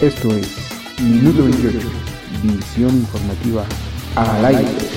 Esto es Minuto 28, visión informativa al aire.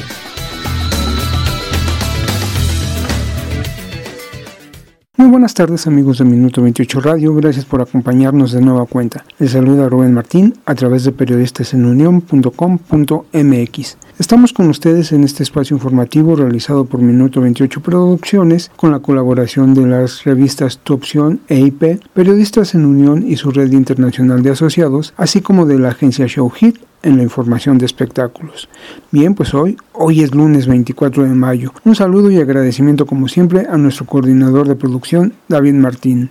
Buenas tardes amigos de Minuto 28 Radio, gracias por acompañarnos de nueva cuenta. Les saluda Rubén Martín a través de periodistasenunión.com.mx. Estamos con ustedes en este espacio informativo realizado por Minuto 28 Producciones con la colaboración de las revistas Tu Opción e IP, Periodistas en Unión y su red internacional de asociados, así como de la agencia Show Hit en la información de espectáculos. Bien, pues hoy, hoy es lunes 24 de mayo. Un saludo y agradecimiento como siempre a nuestro coordinador de producción, David Martín.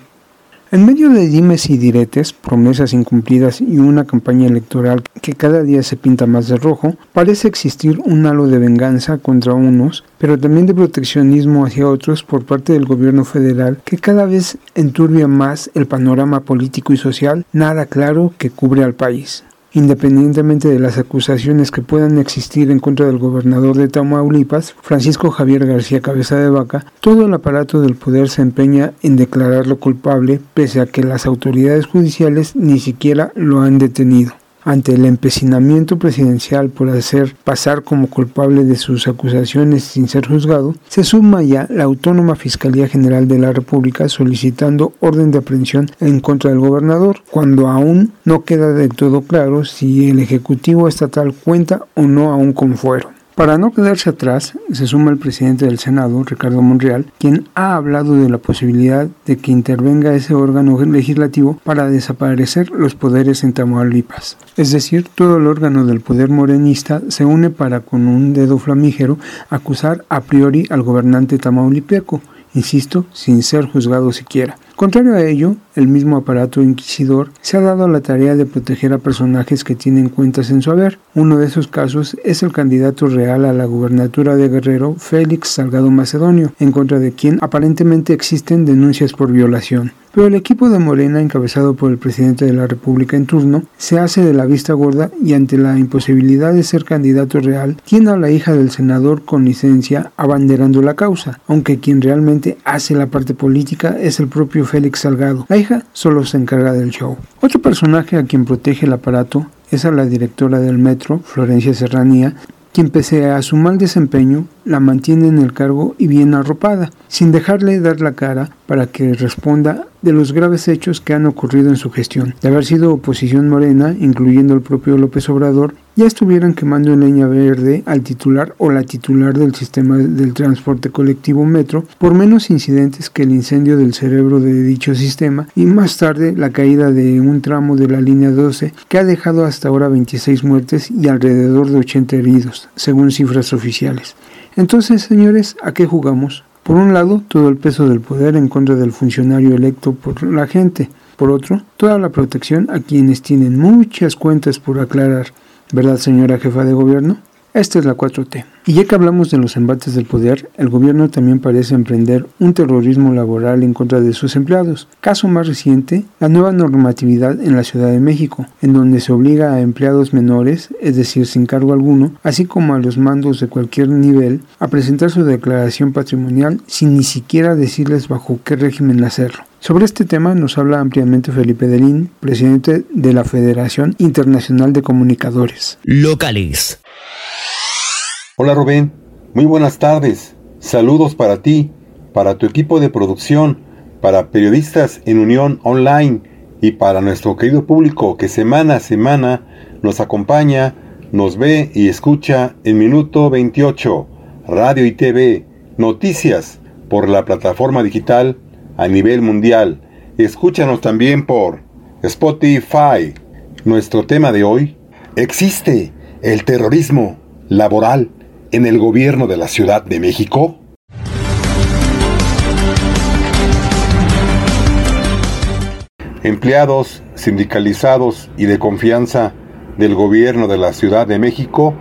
En medio de dimes y diretes, promesas incumplidas y una campaña electoral que cada día se pinta más de rojo, parece existir un halo de venganza contra unos, pero también de proteccionismo hacia otros por parte del gobierno federal que cada vez enturbia más el panorama político y social nada claro que cubre al país. Independientemente de las acusaciones que puedan existir en contra del gobernador de Tamaulipas, Francisco Javier García Cabeza de Vaca, todo el aparato del poder se empeña en declararlo culpable pese a que las autoridades judiciales ni siquiera lo han detenido ante el empecinamiento presidencial por hacer pasar como culpable de sus acusaciones sin ser juzgado, se suma ya la Autónoma Fiscalía General de la República solicitando orden de aprehensión en contra del gobernador, cuando aún no queda del todo claro si el Ejecutivo Estatal cuenta o no aún con fuero. Para no quedarse atrás, se suma el presidente del Senado, Ricardo Monreal, quien ha hablado de la posibilidad de que intervenga ese órgano legislativo para desaparecer los poderes en Tamaulipas. Es decir, todo el órgano del poder morenista se une para con un dedo flamígero acusar a priori al gobernante tamaulipeco, insisto, sin ser juzgado siquiera. Contrario a ello, el mismo aparato inquisidor se ha dado la tarea de proteger a personajes que tienen cuentas en su haber. Uno de esos casos es el candidato real a la gubernatura de Guerrero, Félix Salgado Macedonio, en contra de quien aparentemente existen denuncias por violación. Pero el equipo de Morena, encabezado por el presidente de la República en turno, se hace de la vista gorda y ante la imposibilidad de ser candidato real, tiene a la hija del senador con licencia abanderando la causa, aunque quien realmente hace la parte política es el propio Félix Salgado. La hija solo se encarga del show. Otro personaje a quien protege el aparato es a la directora del metro, Florencia Serranía, quien pese a su mal desempeño la mantiene en el cargo y bien arropada, sin dejarle dar la cara para que responda de los graves hechos que han ocurrido en su gestión. De haber sido oposición morena, incluyendo el propio López Obrador, ya estuvieran quemando en leña verde al titular o la titular del sistema del transporte colectivo Metro por menos incidentes que el incendio del cerebro de dicho sistema y más tarde la caída de un tramo de la línea 12 que ha dejado hasta ahora 26 muertes y alrededor de 80 heridos, según cifras oficiales. Entonces, señores, ¿a qué jugamos? Por un lado, todo el peso del poder en contra del funcionario electo por la gente. Por otro, toda la protección a quienes tienen muchas cuentas por aclarar. ¿Verdad, señora jefa de gobierno? Esta es la 4T. Y ya que hablamos de los embates del poder, el gobierno también parece emprender un terrorismo laboral en contra de sus empleados. Caso más reciente, la nueva normatividad en la Ciudad de México, en donde se obliga a empleados menores, es decir, sin cargo alguno, así como a los mandos de cualquier nivel, a presentar su declaración patrimonial sin ni siquiera decirles bajo qué régimen hacerlo. Sobre este tema nos habla ampliamente Felipe Delín, presidente de la Federación Internacional de Comunicadores. Locales. Hola Rubén, muy buenas tardes. Saludos para ti, para tu equipo de producción, para periodistas en Unión Online y para nuestro querido público que semana a semana nos acompaña, nos ve y escucha en Minuto 28, Radio y TV, noticias por la plataforma digital a nivel mundial. Escúchanos también por Spotify. Nuestro tema de hoy, ¿existe el terrorismo laboral en el gobierno de la Ciudad de México? Empleados sindicalizados y de confianza del gobierno de la Ciudad de México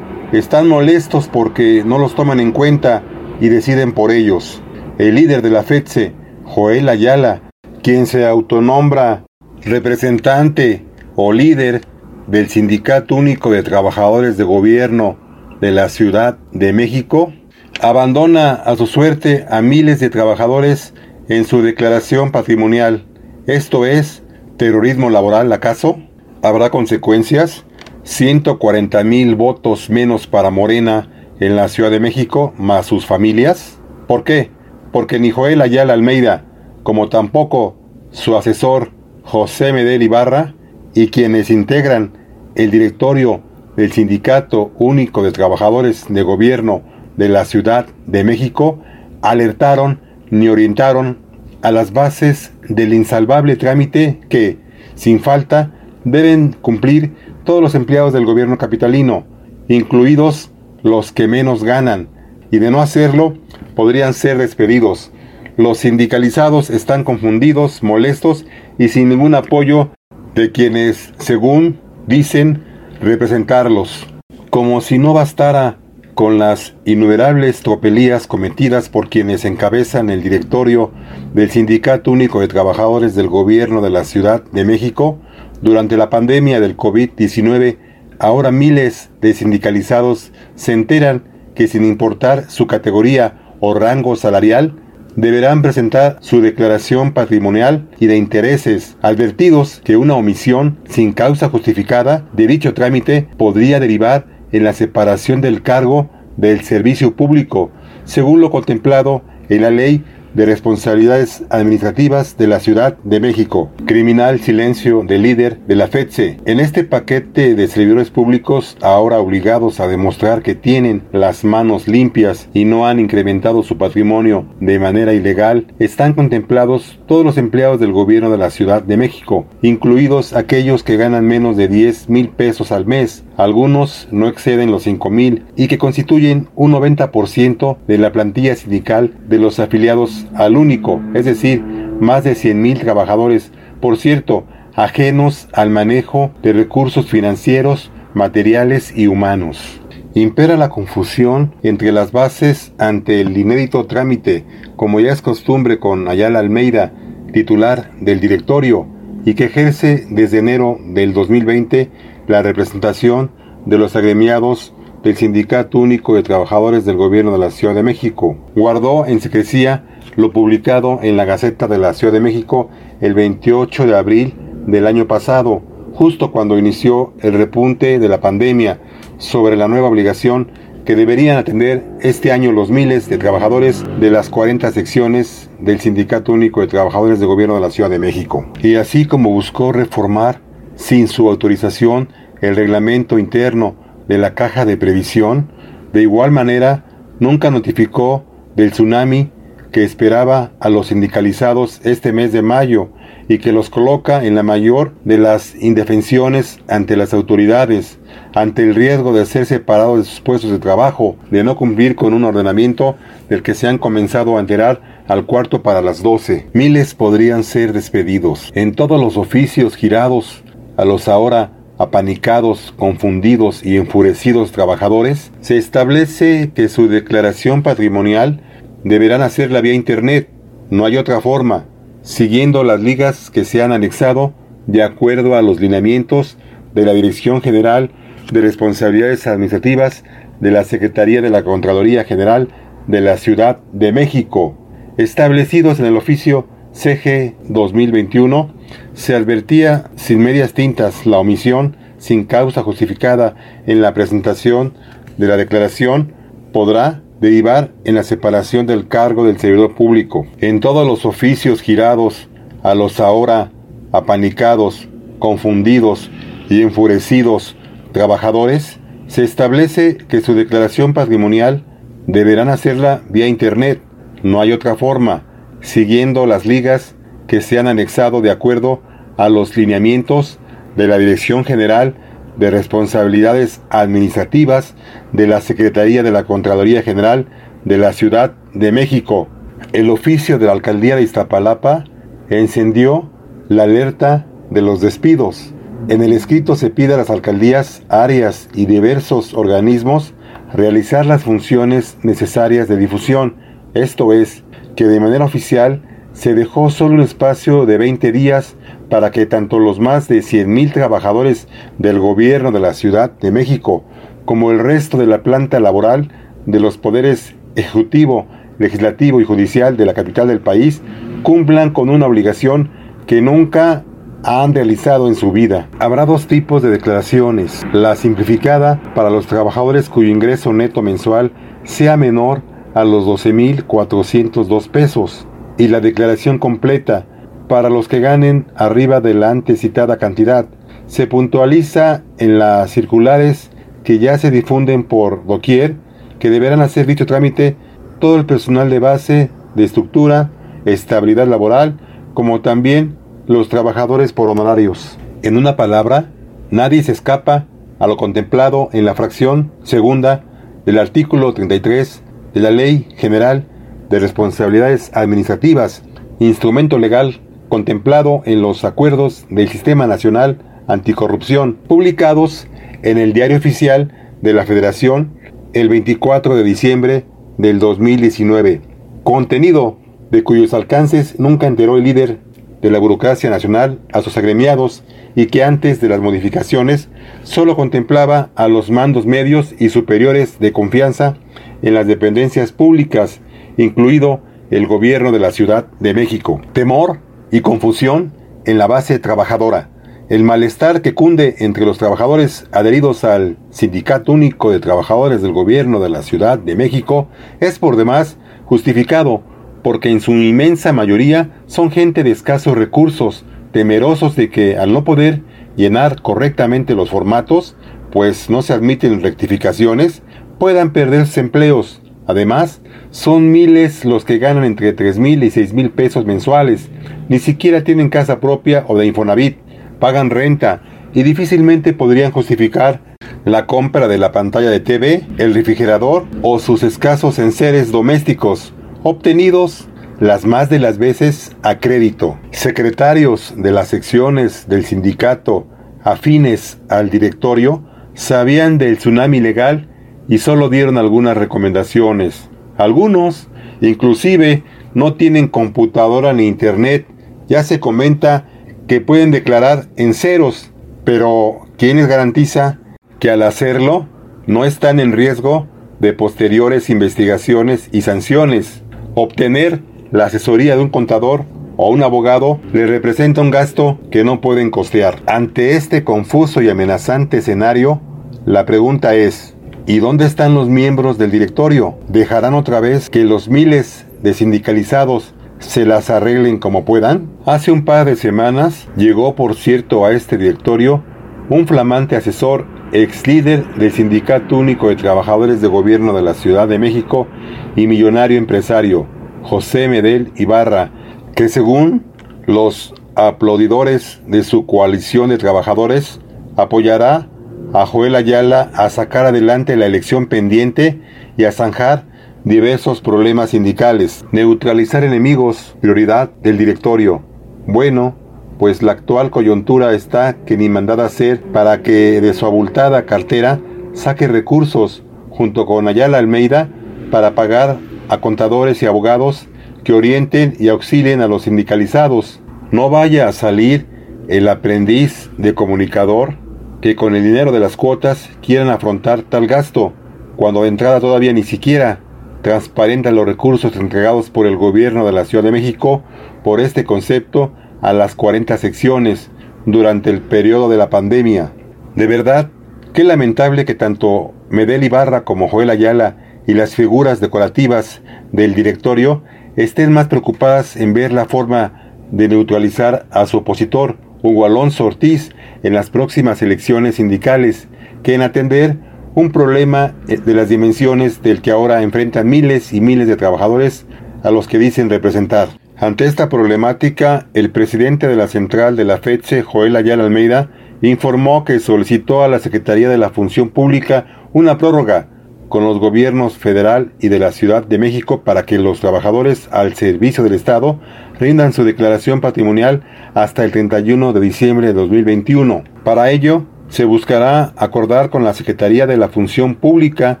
están molestos porque no los toman en cuenta y deciden por ellos. El líder de la FEDSE, Joel Ayala, quien se autonombra representante o líder del Sindicato Único de Trabajadores de Gobierno de la Ciudad de México, abandona a su suerte a miles de trabajadores en su declaración patrimonial. Esto es terrorismo laboral, ¿acaso? ¿Habrá consecuencias? 140 mil votos menos para Morena en la Ciudad de México, más sus familias. ¿Por qué? Porque ni Joel Ayala Almeida, como tampoco su asesor José Medel Ibarra, y quienes integran el directorio del Sindicato Único de Trabajadores de Gobierno de la Ciudad de México, alertaron ni orientaron a las bases del insalvable trámite que, sin falta, deben cumplir todos los empleados del gobierno capitalino, incluidos los que menos ganan, y de no hacerlo podrían ser despedidos. Los sindicalizados están confundidos, molestos y sin ningún apoyo de quienes, según dicen, representarlos. Como si no bastara con las innumerables tropelías cometidas por quienes encabezan el directorio del Sindicato Único de Trabajadores del Gobierno de la Ciudad de México, durante la pandemia del COVID-19, ahora miles de sindicalizados se enteran que sin importar su categoría o rango salarial, deberán presentar su declaración patrimonial y de intereses, advertidos que una omisión sin causa justificada de dicho trámite podría derivar en la separación del cargo del servicio público, según lo contemplado en la ley de responsabilidades administrativas de la Ciudad de México. Criminal silencio del líder de la FEDSE. En este paquete de servidores públicos, ahora obligados a demostrar que tienen las manos limpias y no han incrementado su patrimonio de manera ilegal, están contemplados todos los empleados del gobierno de la Ciudad de México, incluidos aquellos que ganan menos de 10 mil pesos al mes, algunos no exceden los 5 mil y que constituyen un 90% de la plantilla sindical de los afiliados al único, es decir, más de 100 mil trabajadores, por cierto, ajenos al manejo de recursos financieros, materiales y humanos. Impera la confusión entre las bases ante el inédito trámite, como ya es costumbre con Ayala Almeida, titular del directorio, y que ejerce desde enero del 2020 la representación de los agremiados del Sindicato Único de Trabajadores del Gobierno de la Ciudad de México. Guardó en secrecía lo publicado en la Gaceta de la Ciudad de México el 28 de abril del año pasado, justo cuando inició el repunte de la pandemia, sobre la nueva obligación que deberían atender este año los miles de trabajadores de las 40 secciones del Sindicato Único de Trabajadores del Gobierno de la Ciudad de México. Y así como buscó reformar sin su autorización el reglamento interno de la caja de previsión, de igual manera nunca notificó del tsunami que esperaba a los sindicalizados este mes de mayo y que los coloca en la mayor de las indefensiones ante las autoridades, ante el riesgo de ser separados de sus puestos de trabajo, de no cumplir con un ordenamiento del que se han comenzado a enterar al cuarto para las doce. Miles podrían ser despedidos. En todos los oficios girados a los ahora apanicados, confundidos y enfurecidos trabajadores, se establece que su declaración patrimonial deberán hacerla vía Internet. No hay otra forma, siguiendo las ligas que se han anexado de acuerdo a los lineamientos de la Dirección General de Responsabilidades Administrativas de la Secretaría de la Contraloría General de la Ciudad de México, establecidos en el oficio CG 2021, se advertía sin medias tintas la omisión sin causa justificada en la presentación de la declaración podrá derivar en la separación del cargo del servidor público. En todos los oficios girados a los ahora apanicados, confundidos y enfurecidos trabajadores, se establece que su declaración patrimonial deberán hacerla vía Internet. No hay otra forma siguiendo las ligas que se han anexado de acuerdo a los lineamientos de la Dirección General de Responsabilidades Administrativas de la Secretaría de la Contraloría General de la Ciudad de México. El oficio de la Alcaldía de Iztapalapa encendió la alerta de los despidos. En el escrito se pide a las alcaldías, áreas y diversos organismos realizar las funciones necesarias de difusión, esto es, que de manera oficial se dejó solo un espacio de 20 días para que tanto los más de 100.000 trabajadores del gobierno de la Ciudad de México como el resto de la planta laboral de los poderes ejecutivo, legislativo y judicial de la capital del país cumplan con una obligación que nunca han realizado en su vida. Habrá dos tipos de declaraciones. La simplificada para los trabajadores cuyo ingreso neto mensual sea menor a los 12.402 pesos y la declaración completa para los que ganen arriba de la antes citada cantidad. Se puntualiza en las circulares que ya se difunden por doquier que deberán hacer dicho trámite todo el personal de base, de estructura, estabilidad laboral, como también los trabajadores por honorarios. En una palabra, nadie se escapa a lo contemplado en la fracción segunda del artículo 33 de la Ley General de Responsabilidades Administrativas, instrumento legal contemplado en los acuerdos del Sistema Nacional Anticorrupción, publicados en el Diario Oficial de la Federación el 24 de diciembre del 2019, contenido de cuyos alcances nunca enteró el líder de la burocracia nacional a sus agremiados y que antes de las modificaciones solo contemplaba a los mandos medios y superiores de confianza en las dependencias públicas, incluido el gobierno de la Ciudad de México. Temor y confusión en la base trabajadora. El malestar que cunde entre los trabajadores adheridos al Sindicato Único de Trabajadores del Gobierno de la Ciudad de México es por demás justificado porque en su inmensa mayoría son gente de escasos recursos, temerosos de que al no poder llenar correctamente los formatos, pues no se admiten rectificaciones, puedan perderse empleos. Además, son miles los que ganan entre 3 mil y 6 mil pesos mensuales, ni siquiera tienen casa propia o de Infonavit, pagan renta y difícilmente podrían justificar la compra de la pantalla de TV, el refrigerador o sus escasos enseres domésticos obtenidos las más de las veces a crédito. Secretarios de las secciones del sindicato afines al directorio sabían del tsunami legal y solo dieron algunas recomendaciones. Algunos, inclusive, no tienen computadora ni internet. Ya se comenta que pueden declarar en ceros, pero ¿quién les garantiza que al hacerlo no están en riesgo de posteriores investigaciones y sanciones? Obtener la asesoría de un contador o un abogado le representa un gasto que no pueden costear. Ante este confuso y amenazante escenario, la pregunta es, ¿y dónde están los miembros del directorio? ¿Dejarán otra vez que los miles de sindicalizados se las arreglen como puedan? Hace un par de semanas llegó, por cierto, a este directorio un flamante asesor, ex líder del Sindicato Único de Trabajadores de Gobierno de la Ciudad de México y millonario empresario, José Medel Ibarra, que según los aplaudidores de su coalición de trabajadores, apoyará a Joel Ayala a sacar adelante la elección pendiente y a zanjar diversos problemas sindicales, neutralizar enemigos, prioridad del directorio. Bueno, pues la actual coyuntura está que ni mandada ser para que de su abultada cartera saque recursos junto con Ayala Almeida para pagar a contadores y abogados que orienten y auxilien a los sindicalizados. No vaya a salir el aprendiz de comunicador que con el dinero de las cuotas quieran afrontar tal gasto, cuando de entrada todavía ni siquiera transparentan los recursos entregados por el gobierno de la Ciudad de México por este concepto a las 40 secciones durante el periodo de la pandemia. De verdad, qué lamentable que tanto Medel Ibarra como Joel Ayala y las figuras decorativas del directorio estén más preocupadas en ver la forma de neutralizar a su opositor, Hugo Alonso Ortiz, en las próximas elecciones sindicales, que en atender un problema eh, de las dimensiones del que ahora enfrentan miles y miles de trabajadores a los que dicen representar. Ante esta problemática, el presidente de la central de la FECHE, Joel Ayala Almeida, informó que solicitó a la Secretaría de la Función Pública una prórroga con los gobiernos federal y de la Ciudad de México para que los trabajadores al servicio del Estado rindan su declaración patrimonial hasta el 31 de diciembre de 2021. Para ello, se buscará acordar con la Secretaría de la Función Pública,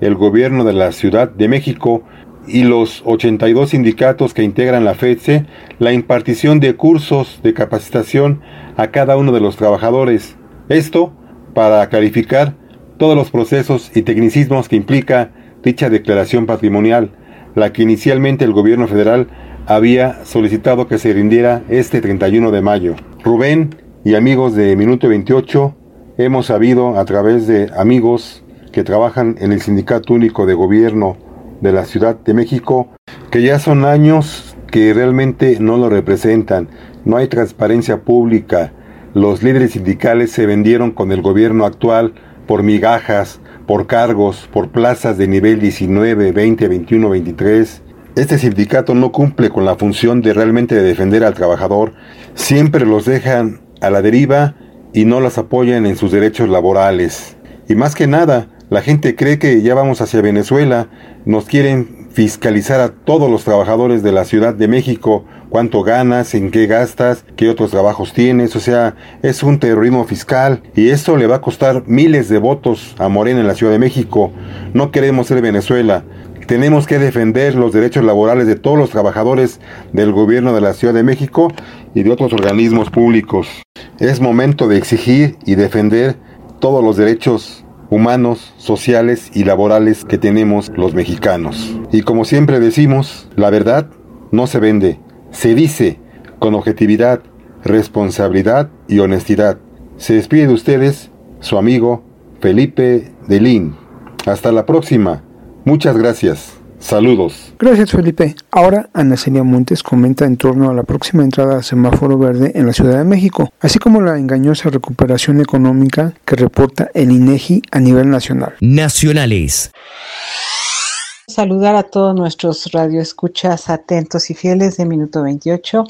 el gobierno de la Ciudad de México y los 82 sindicatos que integran la FEDSE la impartición de cursos de capacitación a cada uno de los trabajadores. Esto para clarificar todos los procesos y tecnicismos que implica dicha declaración patrimonial, la que inicialmente el gobierno federal había solicitado que se rindiera este 31 de mayo. Rubén y amigos de Minuto 28 hemos sabido a través de amigos que trabajan en el Sindicato Único de Gobierno de la Ciudad de México que ya son años que realmente no lo representan, no hay transparencia pública, los líderes sindicales se vendieron con el gobierno actual por migajas, por cargos, por plazas de nivel 19, 20, 21, 23. Este sindicato no cumple con la función de realmente defender al trabajador, siempre los dejan a la deriva y no las apoyan en sus derechos laborales. Y más que nada, la gente cree que ya vamos hacia Venezuela, nos quieren fiscalizar a todos los trabajadores de la Ciudad de México, cuánto ganas, en qué gastas, qué otros trabajos tienes, o sea, es un terrorismo fiscal y esto le va a costar miles de votos a Morena en la Ciudad de México. No queremos ser Venezuela. Tenemos que defender los derechos laborales de todos los trabajadores del gobierno de la Ciudad de México y de otros organismos públicos. Es momento de exigir y defender todos los derechos humanos, sociales y laborales que tenemos los mexicanos. Y como siempre decimos, la verdad no se vende, se dice con objetividad, responsabilidad y honestidad. Se despide de ustedes su amigo Felipe Delín. Hasta la próxima. Muchas gracias. Saludos. Gracias Felipe. Ahora Ana Celia Montes comenta en torno a la próxima entrada a semáforo verde en la Ciudad de México, así como la engañosa recuperación económica que reporta el INEGI a nivel nacional. Nacionales. Saludar a todos nuestros radioescuchas atentos y fieles de Minuto 28.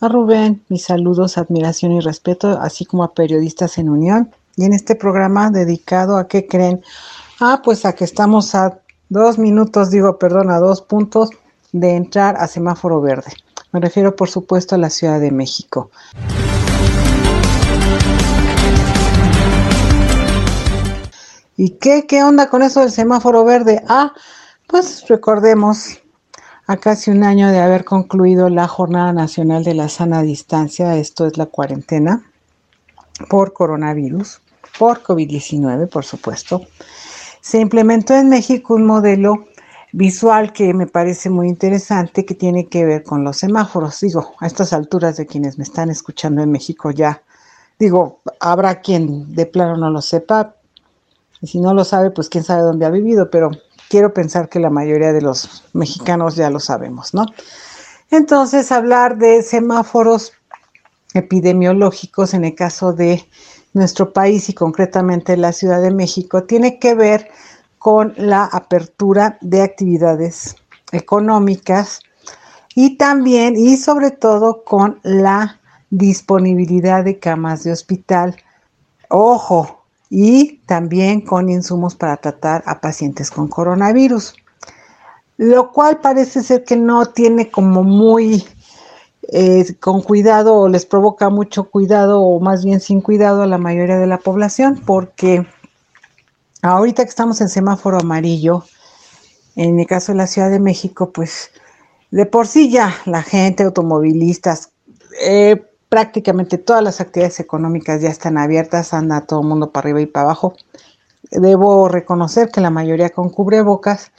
A Rubén, mis saludos, admiración y respeto, así como a periodistas en unión. Y en este programa dedicado a qué creen? Ah, pues a que estamos a dos minutos, digo, perdón, a dos puntos de entrar a semáforo verde. Me refiero, por supuesto, a la Ciudad de México. ¿Y qué, qué onda con eso del semáforo verde? Ah, pues recordemos a casi un año de haber concluido la Jornada Nacional de la Sana Distancia, esto es la cuarentena, por coronavirus, por COVID-19, por supuesto se implementó en México un modelo visual que me parece muy interesante que tiene que ver con los semáforos. Digo, a estas alturas de quienes me están escuchando en México ya, digo, habrá quien de plano no lo sepa. Y si no lo sabe, pues quién sabe dónde ha vivido, pero quiero pensar que la mayoría de los mexicanos ya lo sabemos, ¿no? Entonces, hablar de semáforos epidemiológicos en el caso de nuestro país y concretamente la Ciudad de México tiene que ver con la apertura de actividades económicas y también y sobre todo con la disponibilidad de camas de hospital. Ojo, y también con insumos para tratar a pacientes con coronavirus, lo cual parece ser que no tiene como muy eh, con cuidado o les provoca mucho cuidado o más bien sin cuidado a la mayoría de la población porque ahorita que estamos en semáforo amarillo, en el caso de la Ciudad de México, pues de por sí ya la gente, automovilistas, eh, prácticamente todas las actividades económicas ya están abiertas, anda todo el mundo para arriba y para abajo. Debo reconocer que la mayoría con cubrebocas,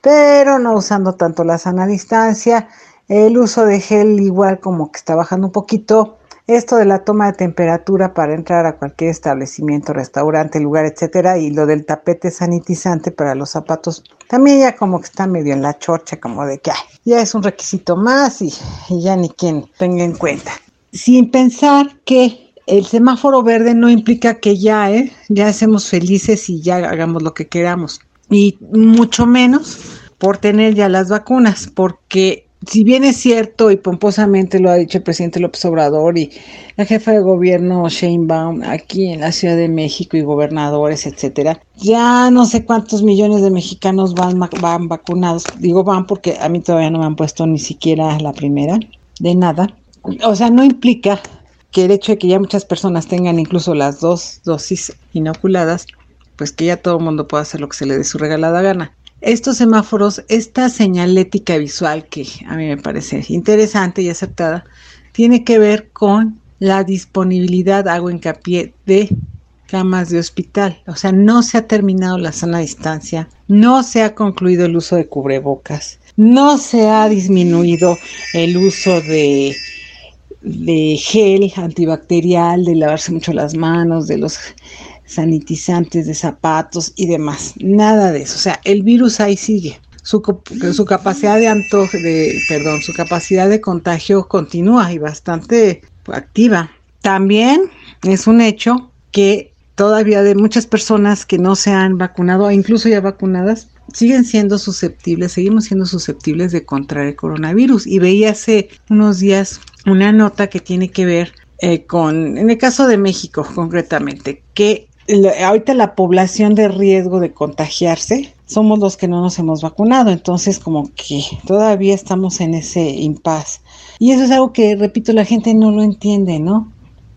pero no usando tanto la sana distancia el uso de gel igual como que está bajando un poquito. Esto de la toma de temperatura para entrar a cualquier establecimiento, restaurante, lugar, etcétera, y lo del tapete sanitizante para los zapatos, también ya como que está medio en la chorcha, como de que ya es un requisito más y, ya ni quien tenga en cuenta. Sin pensar que el semáforo verde no implica que ya, ¿eh? ya seamos felices y ya hagamos lo que queramos. Y mucho menos por tener ya las vacunas, porque si bien es cierto y pomposamente lo ha dicho el presidente López Obrador y la jefa de gobierno Shane Baum aquí en la Ciudad de México y gobernadores, etcétera, ya no sé cuántos millones de mexicanos van, van vacunados. Digo van porque a mí todavía no me han puesto ni siquiera la primera, de nada. O sea, no implica que el hecho de que ya muchas personas tengan incluso las dos dosis inoculadas, pues que ya todo el mundo pueda hacer lo que se le dé su regalada gana estos semáforos, esta señalética visual que a mí me parece interesante y aceptada, tiene que ver con la disponibilidad, hago hincapié, de camas de hospital. O sea, no se ha terminado la sana distancia, no se ha concluido el uso de cubrebocas. no se ha disminuido el uso de, de gel antibacterial, de lavarse mucho las manos, de los sanitizantes de zapatos y demás. Nada de eso. O sea, el virus ahí sigue. Su, su capacidad de antojo, de, perdón, su capacidad de contagio continúa y bastante activa. También es un hecho que todavía de muchas personas que no se han vacunado, incluso ya vacunadas, siguen siendo susceptibles, seguimos siendo susceptibles de contraer el coronavirus. Y veía hace unos días una nota que tiene que ver eh, con, en el caso de México concretamente, que ahorita la población de riesgo de contagiarse somos los que no nos hemos vacunado, entonces como que todavía estamos en ese impas. Y eso es algo que, repito, la gente no lo entiende, ¿no?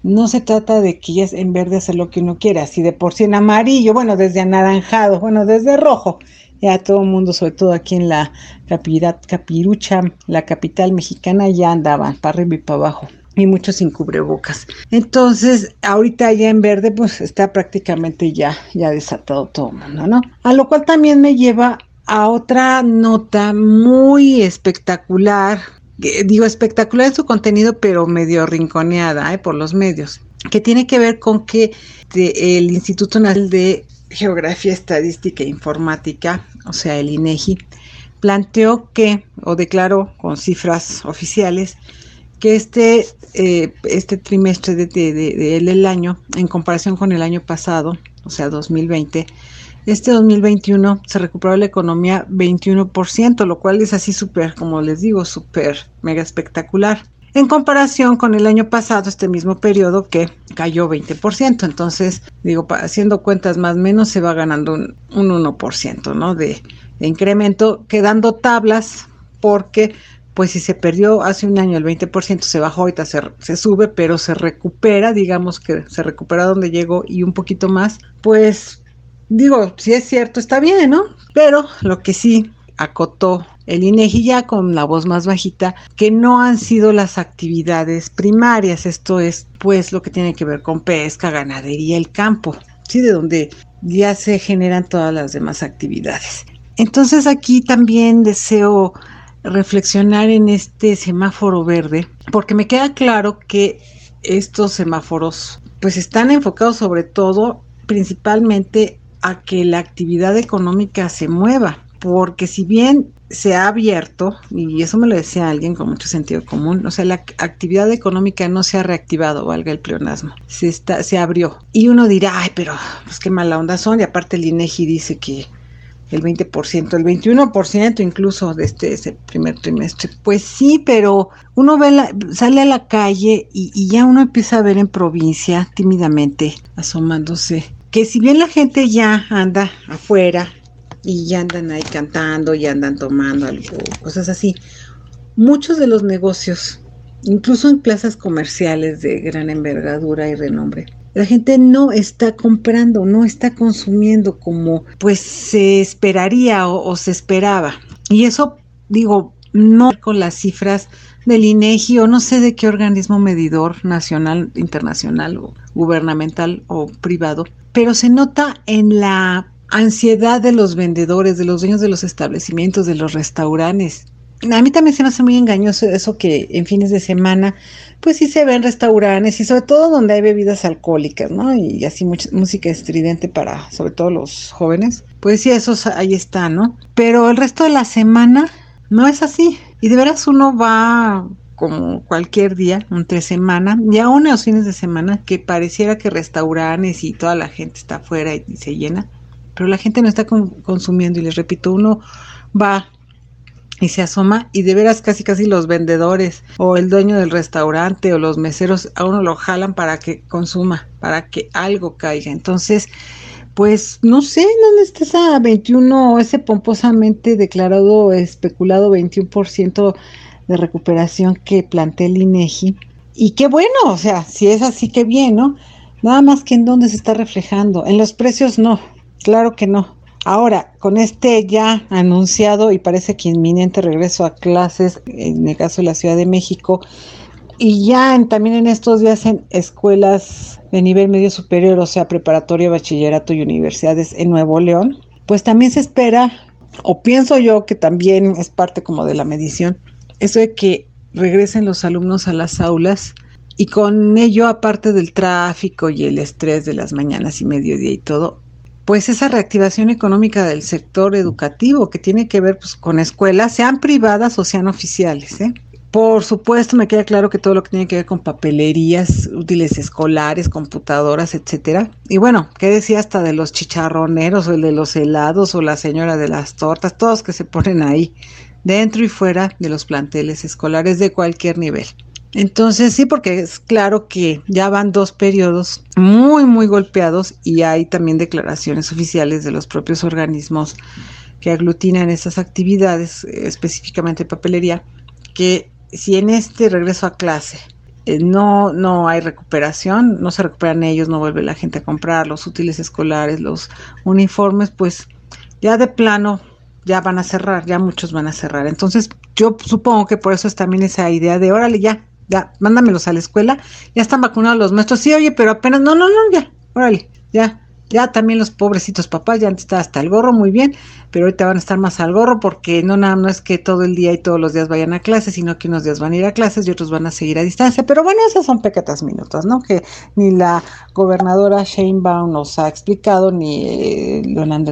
No se trata de que ya en verde hacer lo que uno quiera, si de por sí en amarillo, bueno, desde anaranjado, bueno, desde rojo, ya todo el mundo, sobre todo aquí en la Capirucha, la capital mexicana, ya andaban para arriba y para abajo y muchos sin cubrebocas. Entonces, ahorita ya en verde, pues está prácticamente ya, ya desatado todo el mundo, ¿no? A lo cual también me lleva a otra nota muy espectacular, digo espectacular en su contenido, pero medio rinconeada ¿eh? por los medios, que tiene que ver con que el Instituto Nacional de Geografía, Estadística e Informática, o sea, el INEGI, planteó que, o declaró con cifras oficiales, que este, eh, este trimestre del de, año, en comparación con el año pasado, o sea, 2020, este 2021 se recuperó la economía 21%, lo cual es así súper, como les digo, súper mega espectacular. En comparación con el año pasado, este mismo periodo que cayó 20%. Entonces, digo, haciendo cuentas más o menos, se va ganando un, 1%, ¿no? De, de incremento, quedando tablas porque pues si se perdió hace un año el 20%, se bajó, ahorita se, sube, pero se recupera, digamos que se recupera donde llegó y un poquito más, pues digo, si es cierto, está bien, ¿no? Pero lo que sí acotó el INEGI ya con la voz más bajita, que no han sido las actividades primarias, esto es pues lo que tiene que ver con pesca, ganadería, el campo, ¿sí? De donde ya se generan todas las demás actividades. Entonces aquí también deseo reflexionar en este semáforo verde, porque me queda claro que estos semáforos pues están enfocados sobre todo principalmente a que la actividad económica se mueva, porque si bien se ha abierto, y eso me lo decía alguien con mucho sentido común, o sea, la actividad económica no se ha reactivado, valga el pleonasmo, se, está, se abrió. Y uno dirá, ay, pero pues qué mala onda son, y aparte el INEGI dice que el 20%, el 21% incluso de este ese primer trimestre. Pues sí, pero uno ve sale a la calle y, y, ya uno empieza a ver en provincia tímidamente asomándose que si bien la gente ya anda afuera y ya andan ahí cantando, y andan tomando algo, cosas así, muchos de los negocios, incluso en plazas comerciales de gran envergadura y renombre, la gente no está comprando, no está consumiendo como pues se esperaría o, se esperaba. Y eso, digo, no con las cifras del INEGI o no sé de qué organismo medidor nacional, internacional o gubernamental o privado, pero se nota en la ansiedad de los vendedores, de los dueños de los establecimientos, de los restaurantes, a mí también se me hace muy engañoso eso que en fines de semana, pues sí se ven restaurantes y sobre todo donde hay bebidas alcohólicas, ¿no? Y así mucha música estridente para sobre todo los jóvenes. Pues sí, esos ahí están, ¿no? Pero el resto de la semana no es así. Y de veras uno va como cualquier día, entre semana, y aún los fines de semana, que pareciera que restaurantes y toda la gente está afuera y, se llena, pero la gente no está consumiendo y les repito, uno va y se asoma y de veras casi casi los vendedores o el dueño del restaurante o los meseros a uno lo jalan para que consuma, para que algo caiga. Entonces, pues no sé dónde está esa 21, ese pomposamente declarado, especulado 21% de recuperación que plantea el INEGI. Y qué bueno, o sea, si es así, qué bien, ¿no? Nada más que en dónde se está reflejando. En los precios no, claro que no. Ahora, con este ya anunciado y parece que inminente regreso a clases, en el caso de la Ciudad de México, y ya también en estos días en escuelas de nivel medio superior, o sea, preparatoria, bachillerato y universidades en Nuevo León, pues también se espera o pienso yo que también es parte como de la medición, eso de que regresen los alumnos a las aulas y con ello, aparte del tráfico y el estrés de las mañanas y mediodía y todo, pues esa reactivación económica del sector educativo que tiene que ver pues, con escuelas, sean privadas o sean oficiales. ¿eh? Por supuesto, me queda claro que todo lo que tiene que ver con papelerías, útiles escolares, computadoras, etcétera. Y bueno, ¿qué decía hasta de los chicharroneros o el de los helados o la señora de las tortas? Todos que se ponen ahí, dentro y fuera de los planteles escolares de cualquier nivel. Entonces sí, porque es claro que ya van dos periodos muy, muy golpeados y hay también declaraciones oficiales de los propios organismos que aglutinan esas actividades, específicamente papelería, que si en este regreso a clase eh, no, no hay recuperación, no se recuperan ellos, no vuelve la gente a comprar los útiles escolares, los uniformes, pues ya de plano ya van a cerrar, ya muchos van a cerrar. Entonces yo supongo que por eso es también esa idea de, órale, ya, ya, mándamelos a la escuela, ya están vacunados los maestros, sí, oye, pero apenas, no, no, no, ya, órale, ya, ya también los pobrecitos papás, ya está hasta el gorro, muy bien, pero ahorita van a estar más al gorro porque no nada, no es que todo el día y todos los días vayan a clases, sino que unos días van a ir a clases y otros van a seguir a distancia, pero bueno, esas son pequeñas minutos, ¿no? Que ni la gobernadora Shane Baum nos ha explicado, ni eh,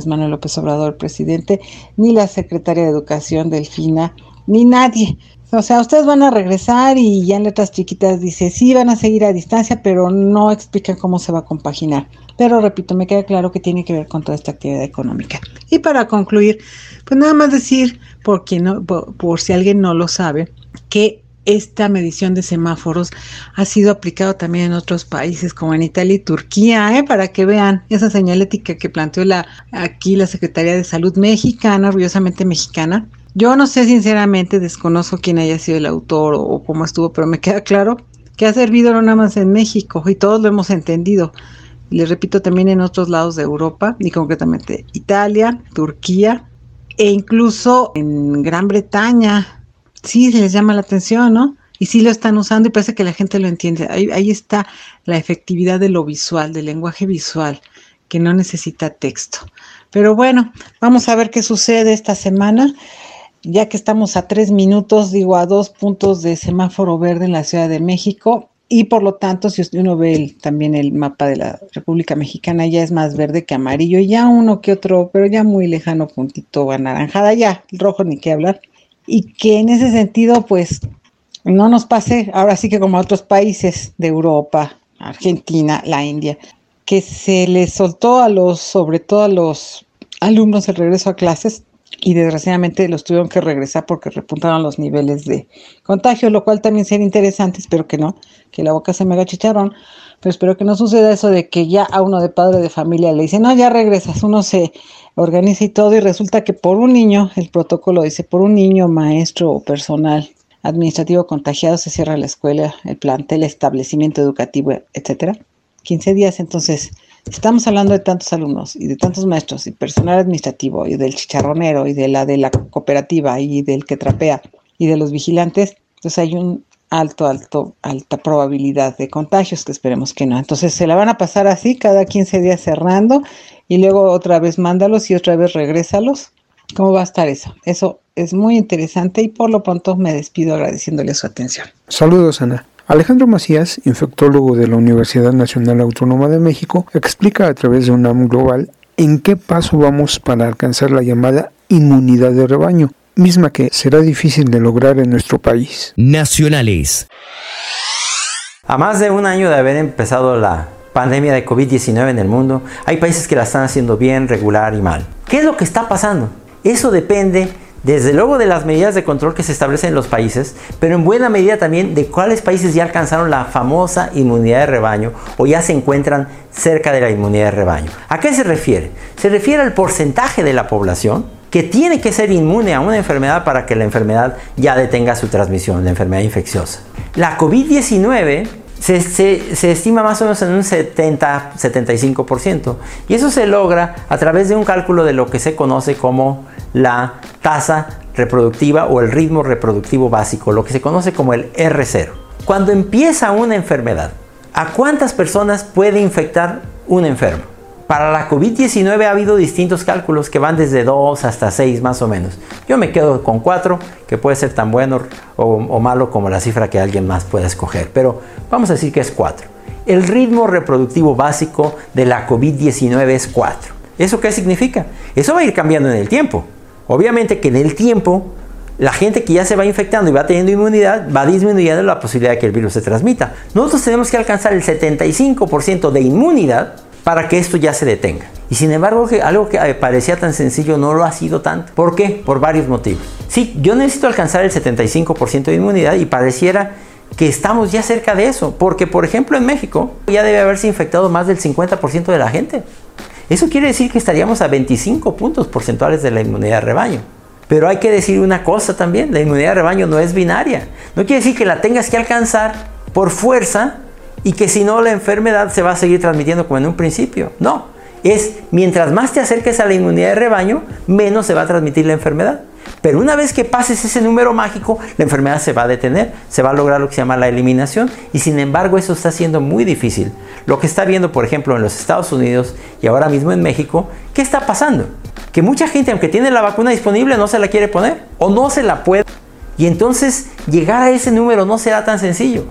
Manuel López Obrador, presidente, ni la secretaria de Educación, Delfina, ni nadie. O sea, ustedes van a regresar y ya en letras chiquitas dice, sí, van a seguir a distancia, pero no explican cómo se va a compaginar. Pero repito, me queda claro que tiene que ver con toda esta actividad económica. Y para concluir, pues nada más decir, por, no, por, si alguien no lo sabe, que esta medición de semáforos ha sido aplicado también en otros países como en Italia y Turquía, ¿eh? para que vean esa señalética que planteó la, aquí la Secretaría de Salud mexicana, orgullosamente mexicana, yo no sé sinceramente, desconozco quién haya sido el autor o, cómo estuvo, pero me queda claro que ha servido no nada más en México y todos lo hemos entendido. Les repito, también en otros lados de Europa y concretamente Italia, Turquía e incluso en Gran Bretaña. Sí, se les llama la atención, ¿no? Y sí lo están usando y parece que la gente lo entiende. Ahí, ahí está la efectividad de lo visual, del lenguaje visual, que no necesita texto. Pero bueno, vamos a ver qué sucede esta semana ya que estamos a tres minutos, digo, a dos puntos de semáforo verde en la Ciudad de México. Y por lo tanto, si uno ve también el mapa de la República Mexicana, ya es más verde que amarillo, ya uno que otro, pero ya muy lejano, puntito anaranjada, ya, rojo ni qué hablar. Y que en ese sentido, pues, no nos pase, ahora sí que como a otros países de Europa, Argentina, la India, que se les soltó a los, sobre todo a los alumnos el regreso a clases, y desgraciadamente los tuvieron que regresar porque repuntaron los niveles de contagio, lo cual también sería interesante, espero que no, que la boca se me haga chicharrón, pero espero que no suceda eso de que ya a uno de padre de familia le dicen, no, ya regresas, uno se organiza y todo y resulta que por un niño, el protocolo dice, por un niño, maestro o personal administrativo contagiado se cierra la escuela, el plantel, el establecimiento educativo, etcétera. 15 días, entonces Estamos hablando de tantos alumnos y de tantos maestros y personal administrativo y del chicharronero y de la de la cooperativa y del que trapea y de los vigilantes. Entonces hay un alto, alto, alta probabilidad de contagios que esperemos que no. Entonces se la van a pasar así cada 15 días cerrando y luego otra vez mándalos y otra vez regrésalos. ¿Cómo va a estar eso? Eso es muy interesante y por lo pronto me despido agradeciéndole su atención. Saludos, Ana. Alejandro Macías, infectólogo de la Universidad Nacional Autónoma de México, explica a través de UNAM Global en qué paso vamos para alcanzar la llamada inmunidad de rebaño, misma que será difícil de lograr en nuestro país. Nacionales. A más de un año de haber empezado la pandemia de COVID-19 en el mundo, hay países que la están haciendo bien, regular y mal. ¿Qué es lo que está pasando? Eso depende desde luego de las medidas de control que se establecen en los países, pero en buena medida también de cuáles países ya alcanzaron la famosa inmunidad de rebaño o ya se encuentran cerca de la inmunidad de rebaño. ¿A qué se refiere? Se refiere al porcentaje de la población que tiene que ser inmune a una enfermedad para que la enfermedad ya detenga su transmisión, la enfermedad infecciosa. La COVID-19 se, se, estima más o menos en un 70-75%. Y eso se logra a través de un cálculo de lo que se conoce como la tasa reproductiva o el ritmo reproductivo básico, lo que se conoce como el R0. Cuando empieza una enfermedad, ¿a cuántas personas puede infectar un enfermo? Para la COVID-19 ha habido distintos cálculos que van desde 2 hasta 6 más o menos. Yo me quedo con 4, que puede ser tan bueno o, malo como la cifra que alguien más pueda escoger, pero vamos a decir que es 4. El ritmo reproductivo básico de la COVID-19 es 4. ¿Eso qué significa? Eso va a ir cambiando en el tiempo. Obviamente que en el tiempo la gente que ya se va infectando y va teniendo inmunidad va disminuyendo la posibilidad de que el virus se transmita. Nosotros tenemos que alcanzar el 75% de inmunidad para que esto ya se detenga. Y sin embargo, algo que parecía tan sencillo no lo ha sido tanto. ¿Por qué? Por varios motivos. Sí, yo necesito alcanzar el 75% de inmunidad y pareciera que estamos ya cerca de eso. Porque, por ejemplo, en México ya debe haberse infectado más del 50% de la gente. Eso quiere decir que estaríamos a 25 puntos porcentuales de la inmunidad de rebaño. Pero hay que decir una cosa también, la inmunidad de rebaño no es binaria. No quiere decir que la tengas que alcanzar por fuerza y que si no la enfermedad se va a seguir transmitiendo como en un principio. No, es mientras más te acerques a la inmunidad de rebaño, menos se va a transmitir la enfermedad. Pero una vez que pases ese número mágico, la enfermedad se va a detener, se va a lograr lo que se llama la eliminación y sin embargo eso está siendo muy difícil. Lo que está viendo, por ejemplo, en los Estados Unidos y ahora mismo en México, ¿qué está pasando? Que mucha gente, aunque tiene la vacuna disponible, no se la quiere poner o no se la puede. Y entonces llegar a ese número no será tan sencillo.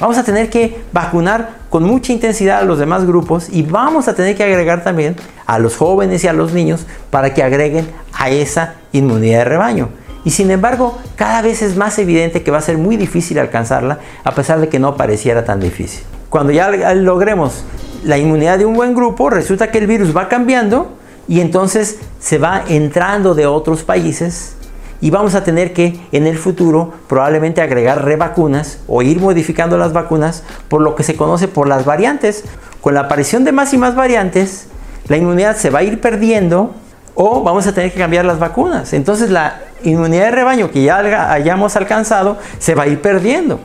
Vamos a tener que vacunar con mucha intensidad a los demás grupos y vamos a tener que agregar también a los jóvenes y a los niños para que agreguen a esa inmunidad de rebaño. Y sin embargo, cada vez es más evidente que va a ser muy difícil alcanzarla, a pesar de que no pareciera tan difícil. Cuando ya logremos la inmunidad de un buen grupo, resulta que el virus va cambiando y entonces se va entrando de otros países y vamos a tener que en el futuro probablemente agregar revacunas o ir modificando las vacunas por lo que se conoce por las variantes. Con la aparición de más y más variantes, la inmunidad se va a ir perdiendo o vamos a tener que cambiar las vacunas. Entonces la inmunidad de rebaño que ya hayamos alcanzado se va a ir perdiendo.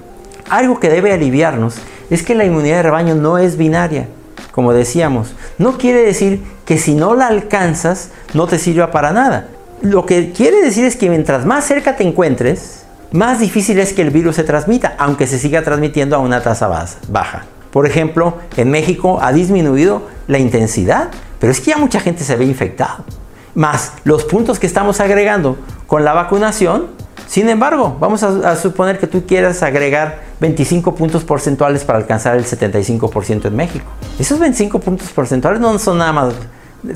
Algo que debe aliviarnos es que la inmunidad de rebaño no es binaria, como decíamos. No quiere decir que si no la alcanzas no te sirva para nada. Lo que quiere decir es que mientras más cerca te encuentres, más difícil es que el virus se transmita, aunque se siga transmitiendo a una tasa baja. Por ejemplo, en México ha disminuido la intensidad, pero es que ya mucha gente se ve infectado. Más los puntos que estamos agregando con la vacunación, sin embargo, vamos a, suponer que tú quieras agregar 25 puntos porcentuales para alcanzar el 75% en México. Esos 25 puntos porcentuales no son nada más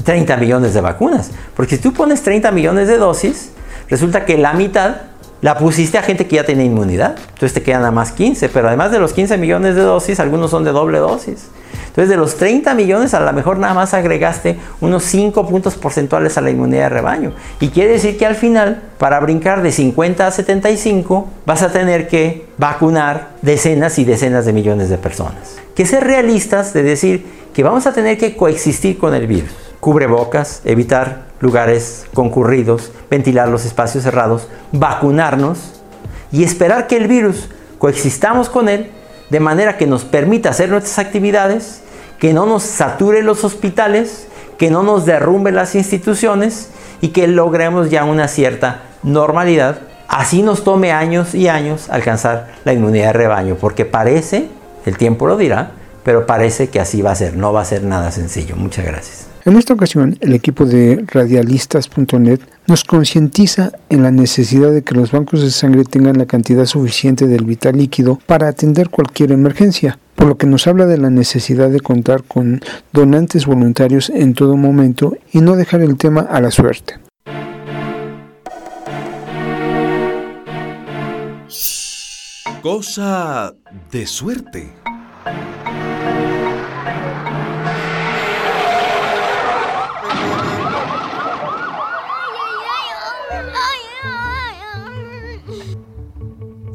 30 millones de vacunas. Porque si tú pones 30 millones de dosis, resulta que la mitad la pusiste a gente que ya tiene inmunidad. Entonces te quedan nada más 15. Pero además de los 15 millones de dosis, algunos son de doble dosis. Entonces de los 30 millones a lo mejor nada más agregaste unos 5 puntos porcentuales a la inmunidad de rebaño. Y quiere decir que al final, para brincar de 50 a 75, vas a tener que vacunar decenas y decenas de millones de personas. Que ser realistas de decir que vamos a tener que coexistir con el virus cubrebocas, evitar lugares concurridos, ventilar los espacios cerrados, vacunarnos y esperar que el virus coexistamos con él de manera que nos permita hacer nuestras actividades, que no nos sature los hospitales, que no nos derrumbe las instituciones y que logremos ya una cierta normalidad. Así nos tome años y años alcanzar la inmunidad de rebaño, porque parece, el tiempo lo dirá, pero parece que así va a ser, no va a ser nada sencillo. Muchas gracias. En esta ocasión, el equipo de radialistas.net nos concientiza en la necesidad de que los bancos de sangre tengan la cantidad suficiente del vital líquido para atender cualquier emergencia, por lo que nos habla de la necesidad de contar con donantes voluntarios en todo momento y no dejar el tema a la suerte. Cosa de suerte.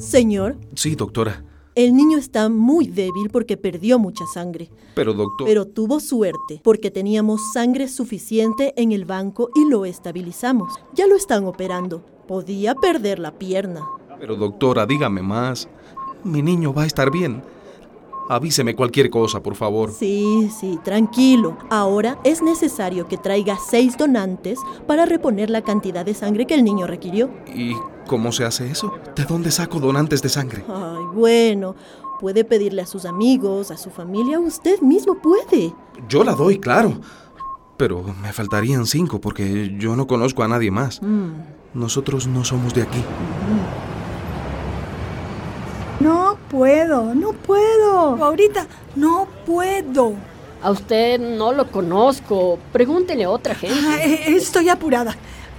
Señor. Sí, doctora. El niño está muy débil porque perdió mucha sangre. Pero, doctor. Pero tuvo suerte porque teníamos sangre suficiente en el banco y lo estabilizamos. Ya lo están operando. Podía perder la pierna. Pero, doctora, dígame más. Mi niño va a estar bien. Avíseme cualquier cosa, por favor. Sí, sí, tranquilo. Ahora es necesario que traiga seis donantes para reponer la cantidad de sangre que el niño requirió. ¿Y cómo se hace eso? ¿De dónde saco donantes de sangre? Ay, bueno. Puede pedirle a sus amigos, a su familia, usted mismo puede. Yo la doy, claro. Pero me faltarían cinco porque yo no conozco a nadie más. Mm. Nosotros no somos de aquí. No puedo, no puedo. Ahorita no puedo. A usted no lo conozco. Pregúntele a otra gente. Ah, eh, estoy apurada,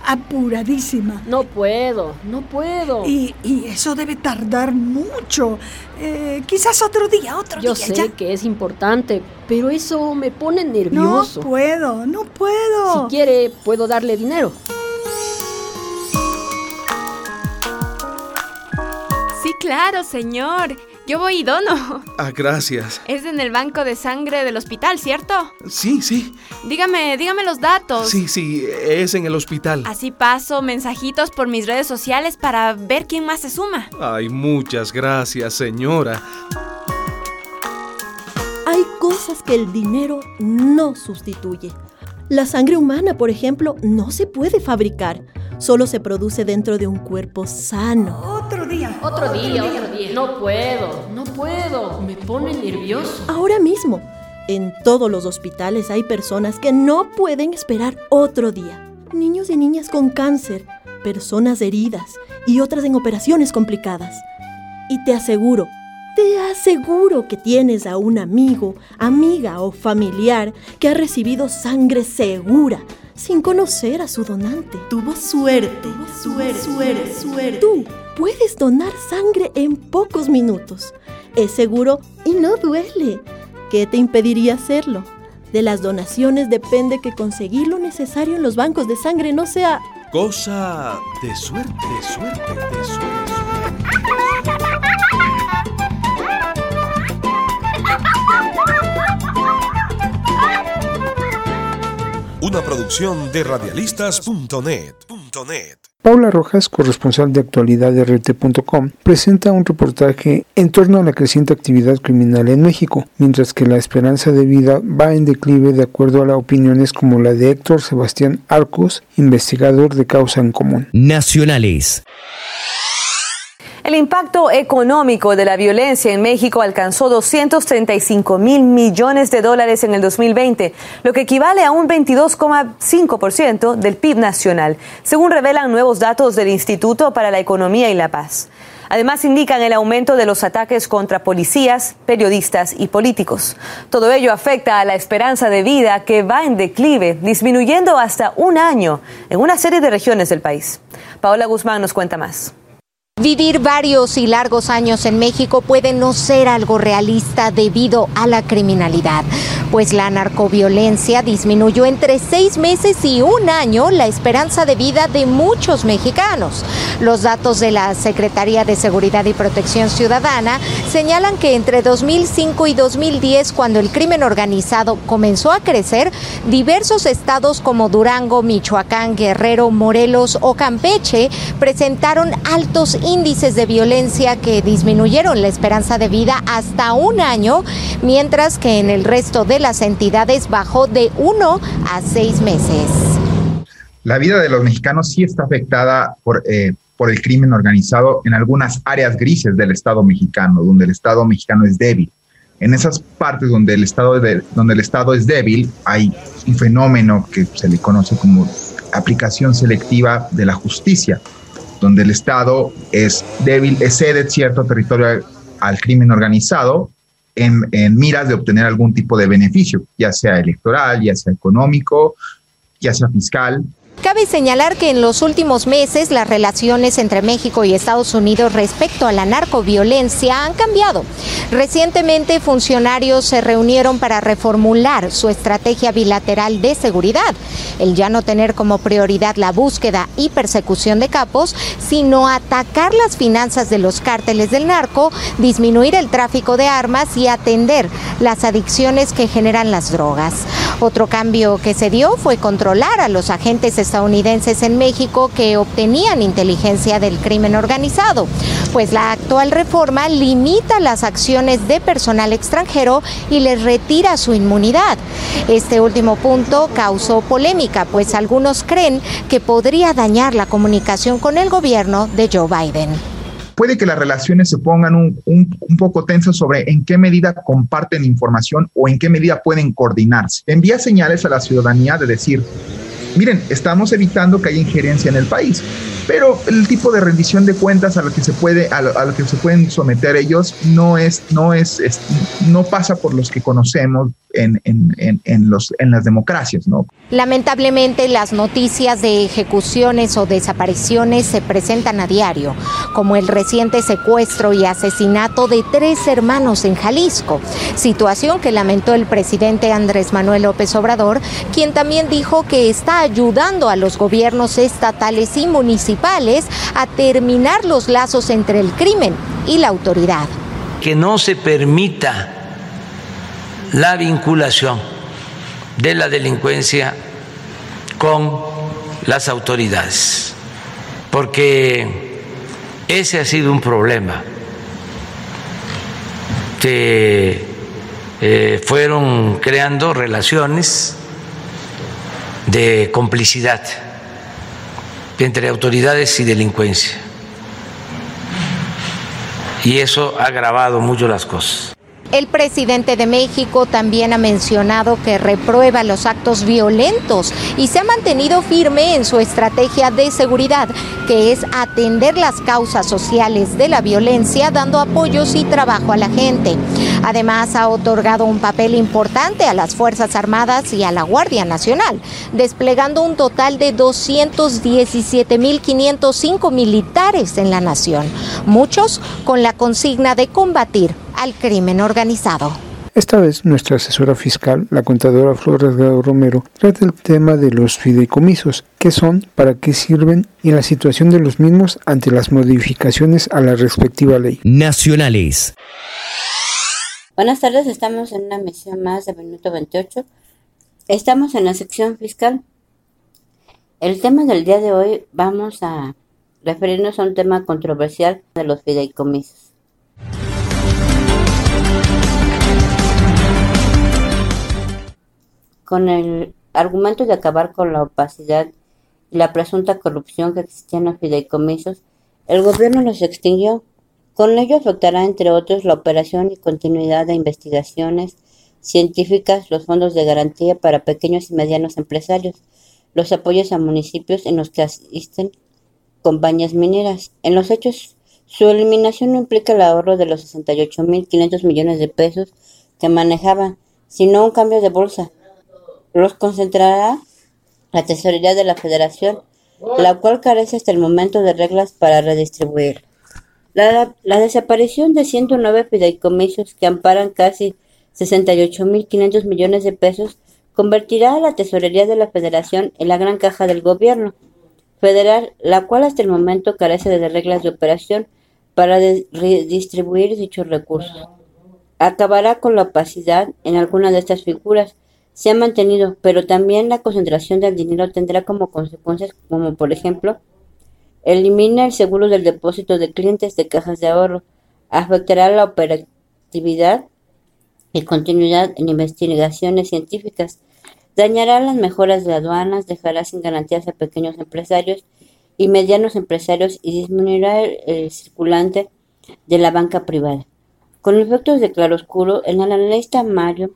apuradísima. No puedo, no puedo. Y, y eso debe tardar mucho. Eh, quizás otro día, otro Yo día. sé ya. que es importante, pero eso me pone No nervioso. puedo, no puedo. Si quiere, puedo darle dinero. Claro, señor. Yo voy y dono. Ah, gracias. Es en el banco de sangre del hospital, ¿cierto? Sí, sí. Dígame, dígame los datos. Sí, sí, es en el hospital. Así paso mensajitos por mis redes sociales para ver quién más se suma. Ay, muchas gracias, señora. Hay cosas que el dinero no sustituye. La sangre humana, por ejemplo, no se puede fabricar. Solo se produce dentro de un cuerpo sano. Otro día. Otro día, otro día. No puedo, no puedo. Me pone nervioso. Ahora mismo, en todos los hospitales hay personas que no pueden esperar otro día. Niños y niñas con cáncer, personas heridas y otras en operaciones complicadas. Y te aseguro, te aseguro que tienes a un amigo, amiga o familiar que ha recibido sangre segura sin conocer a su donante. Tuvo suerte, suerte, suerte, suerte. Tú puedes donar sangre en pocos minutos. Es seguro y no duele. ¿Qué te impediría hacerlo? De las donaciones depende que conseguir lo necesario en los bancos de sangre no sea Cosa de suerte, de suerte, de suerte. Una producción de radialistas.net. .net. Paula Rojas, corresponsal de actualidad de RT.com, presenta un reportaje en torno a la creciente actividad criminal en México, mientras que la esperanza de vida va en declive de acuerdo a las opiniones como la de Héctor Sebastián Arcos, investigador de causa en común. Nacionales. El impacto económico de la violencia en México alcanzó 235 mil millones de dólares en el 2020, lo que equivale a un 22,5% del PIB nacional, según revelan nuevos datos del Instituto para la Economía y la Paz. Además, indican el aumento de los ataques contra policías, periodistas y políticos. Todo ello afecta a la esperanza de vida que va en declive, disminuyendo hasta un año en una serie de regiones del país. Paola Guzmán nos cuenta más. Vivir varios y largos años en México puede no ser algo realista debido a la criminalidad, pues la narcoviolencia disminuyó entre seis meses y un año la esperanza de vida de muchos mexicanos. Los datos de la Secretaría de Seguridad y Protección Ciudadana señalan que entre 2005 y 2010, cuando el crimen organizado comenzó a crecer, diversos estados como Durango, Michoacán, Guerrero, Morelos o Campeche presentaron altos índices de violencia que disminuyeron la esperanza de vida hasta un año, mientras que en el resto de las entidades bajó de uno a seis meses. La vida de los mexicanos sí está afectada por, eh, por el crimen organizado en algunas áreas grises del Estado mexicano, donde el Estado mexicano es débil. En esas partes donde el Estado, de, donde el estado es débil, hay un fenómeno que se le conoce como aplicación selectiva de la justicia donde el Estado es débil, cede cierto territorio al crimen organizado en, en, miras de obtener algún tipo de beneficio, ya sea electoral, ya sea económico, ya sea fiscal. Cabe señalar que en los últimos meses las relaciones entre México y Estados Unidos respecto a la narcoviolencia han cambiado. Recientemente funcionarios se reunieron para reformular su estrategia bilateral de seguridad, el ya no tener como prioridad la búsqueda y persecución de capos, sino atacar las finanzas de los cárteles del narco, disminuir el tráfico de armas y atender las adicciones que generan las drogas. Otro cambio que se dio fue controlar a los agentes estadounidenses en México que obtenían inteligencia del crimen organizado, pues la actual reforma limita las acciones de personal extranjero y les retira su inmunidad. Este último punto causó polémica, pues algunos creen que podría dañar la comunicación con el gobierno de Joe Biden. puede que las relaciones se pongan un, un, poco tensas sobre en qué medida comparten información o en qué medida pueden coordinarse. Envía señales a la ciudadanía de decir, miren, estamos evitando que haya injerencia en el país, pero el tipo de rendición de cuentas a lo que se puede, a lo, que se pueden someter ellos no es, no es, no pasa por los que conocemos en, en, en, los, en las democracias, ¿no? Lamentablemente las noticias de ejecuciones o desapariciones se presentan a diario, como el reciente secuestro y asesinato de tres hermanos en Jalisco, situación que lamentó el presidente Andrés Manuel López Obrador, quien también dijo que está ayudando a los gobiernos estatales y municipales a terminar los lazos entre el crimen y la autoridad. Que no se permita la vinculación de la delincuencia con las autoridades, porque ese ha sido un problema que eh, fueron creando relaciones de complicidad entre autoridades y delincuencia. Y eso ha agravado mucho las cosas. El presidente de México también ha mencionado que reprueba los actos violentos y se ha mantenido firme en su estrategia de seguridad, que es atender las causas sociales de la violencia dando apoyos y trabajo a la gente. Además, ha otorgado un papel importante a las Fuerzas Armadas y a la Guardia Nacional, desplegando un total de 217.505 militares en la nación, muchos con la consigna de combatir al crimen organizado. Esta vez nuestra asesora fiscal, la contadora Flor Rasgado Romero, trata el tema de los fideicomisos, qué son, para qué sirven y la situación de los mismos ante las modificaciones a la respectiva ley. Nacionales. Buenas tardes, estamos en una misión más de Minuto 28. Estamos en la sección fiscal. El tema del día de hoy vamos a referirnos a un tema controversial de los fideicomisos. Con el argumento de acabar con la opacidad y la presunta corrupción que existía en los fideicomisos, el gobierno los extinguió. Con ello afectará, entre otros, la operación y continuidad de investigaciones científicas, los fondos de garantía para pequeños y medianos empresarios, los apoyos a municipios en los que asisten compañías mineras. En los hechos, su eliminación no implica el ahorro de los 68.500 millones de pesos que manejaban, sino un cambio de bolsa los concentrará la tesorería de la Federación, la cual carece hasta el momento de reglas para redistribuir. La, desaparición de 109 fideicomisos que amparan casi 68.500 millones de pesos convertirá a la tesorería de la Federación en la gran caja del gobierno federal, la cual hasta el momento carece de reglas de operación para redistribuir dichos recursos. Acabará con la opacidad en alguna de estas figuras, se ha mantenido, pero también la concentración del dinero tendrá como consecuencias como por ejemplo elimina el seguro del depósito de clientes de cajas de ahorro, afectará la operatividad y continuidad en investigaciones científicas, dañará las mejoras de aduanas, dejará sin garantías a pequeños empresarios y medianos empresarios y disminuirá el, circulante de la banca privada. Con efectos de claroscuro, el analista Mario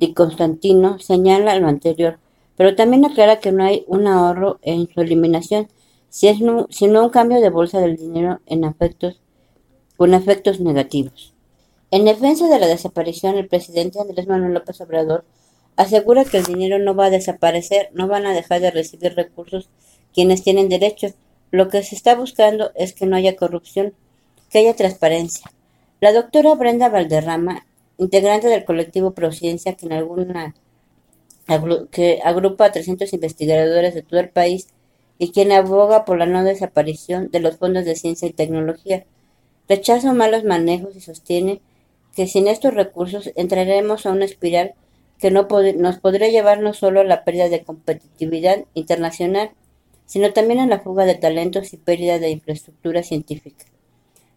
Di Constantino señala lo anterior, pero también aclara que no hay un ahorro en su eliminación, sino un cambio de bolsa del dinero en con efectos negativos. En defensa de la desaparición, el presidente Andrés Manuel López Obrador asegura que el dinero no va a desaparecer, no van a dejar de recibir recursos quienes tienen derecho. Lo que se está buscando es que no haya corrupción, que haya transparencia. La doctora Brenda Valderrama integrante del colectivo Prociencia, que agrupa a 300 investigadores de todo el país y quien aboga por la no desaparición de los fondos de ciencia y tecnología. Rechaza malos manejos y sostiene que sin estos recursos entraremos a una espiral que no nos podría llevar no solo a la pérdida de competitividad internacional, sino también a la fuga de talentos y pérdida de infraestructura científica.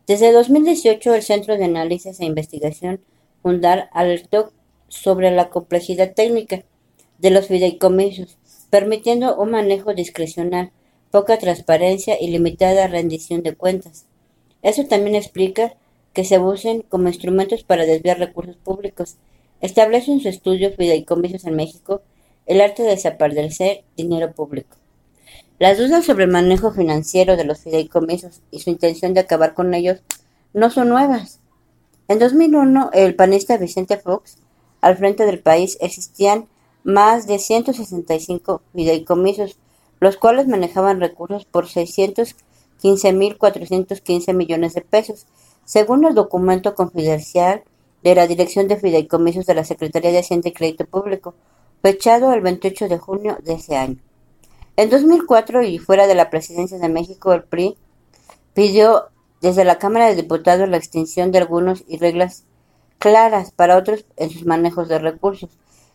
Desde 2018, el Centro de Análisis e Investigación fundar alertó sobre la complejidad técnica de los fideicomisos, permitiendo un manejo discrecional, poca transparencia y limitada rendición de cuentas. Eso también explica que se usen como instrumentos para desviar recursos públicos. Establece en su estudio Fideicomisos en México el arte de desaparecer dinero público. Las dudas sobre el manejo financiero de los fideicomisos y su intención de acabar con ellos no son nuevas. En 2001, el panista Vicente Fox, al frente del país, existían más de 165 fideicomisos, los cuales manejaban recursos por 615.415 millones de pesos, según el documento confidencial de la Dirección de Fideicomisos de la Secretaría de Hacienda y Crédito Público, fechado el 28 de junio de ese año. En 2004 y fuera de la presidencia de México, el PRI pidió desde la Cámara de Diputados la extinción de algunos y reglas claras para otros en sus manejos de recursos.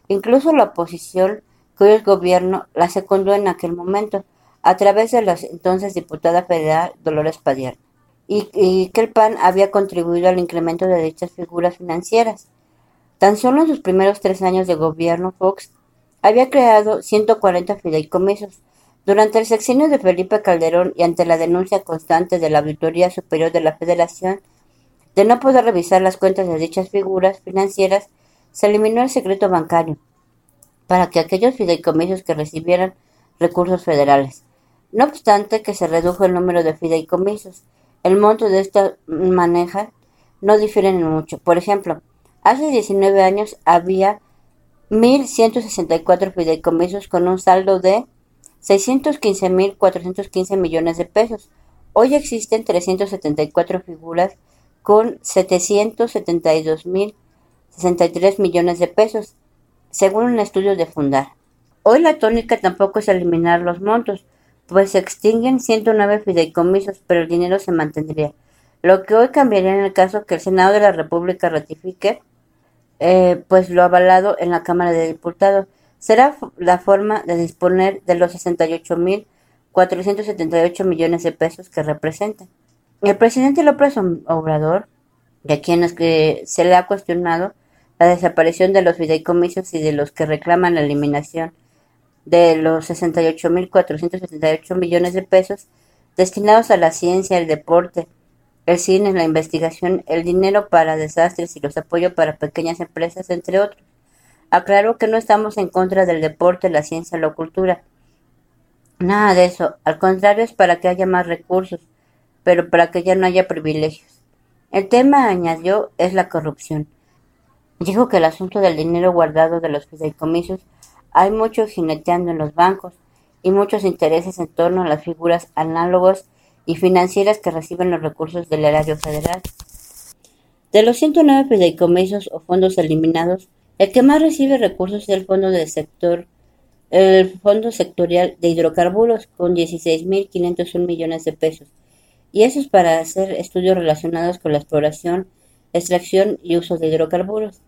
Incluso la oposición, que hoy el gobierno, la secundó en aquel momento, a través de la entonces diputada federal Dolores Padierna, y, y que el PAN había contribuido al incremento de dichas figuras financieras. Tan solo en sus primeros tres años de gobierno, Fox había creado 140 fideicomisos. Durante el sexenio de Felipe Calderón y ante la denuncia constante de la Auditoría Superior de la Federación de no poder revisar las cuentas de dichas figuras financieras, se eliminó el secreto bancario para que aquellos fideicomisos que recibieran recursos federales. No obstante que se redujo el número de fideicomisos, el monto de esta maneja no difieren mucho. Por ejemplo, hace 19 años había 1.164 fideicomisos con un saldo de 615.415 millones de pesos. Hoy existen 374 figuras con 772.063 millones de pesos, según un estudio de Fundar. Hoy la tónica tampoco es eliminar los montos, pues se extinguen 109 fideicomisos, pero el dinero se mantendría. Lo que hoy cambiaría en el caso que el Senado de la República ratifique eh, pues lo avalado en la Cámara de Diputados. Será la forma de disponer de los 68.478 millones de pesos que representan. El presidente López Obrador, de quienes que se le ha cuestionado la desaparición de los fideicomisos y de los que reclaman la eliminación de los 68.478 millones de pesos destinados a la ciencia, el deporte, el cine, la investigación, el dinero para desastres y los apoyos para pequeñas empresas, entre otros. Aclaro que no estamos en contra del deporte, la ciencia o la cultura. Nada de eso. Al contrario, es para que haya más recursos, pero para que ya no haya privilegios. El tema, añadió, es la corrupción. Dijo que el asunto del dinero guardado de los fideicomisos hay mucho jineteando en los bancos y muchos intereses en torno a las figuras análogos y financieras que reciben los recursos del erario federal. De los 109 fideicomisos o fondos eliminados, el que más recibe recursos es el fondo del sector, el fondo sectorial de hidrocarburos con 16.501 millones de pesos. Y eso es para hacer estudios relacionados con la exploración, extracción y uso de hidrocarburos.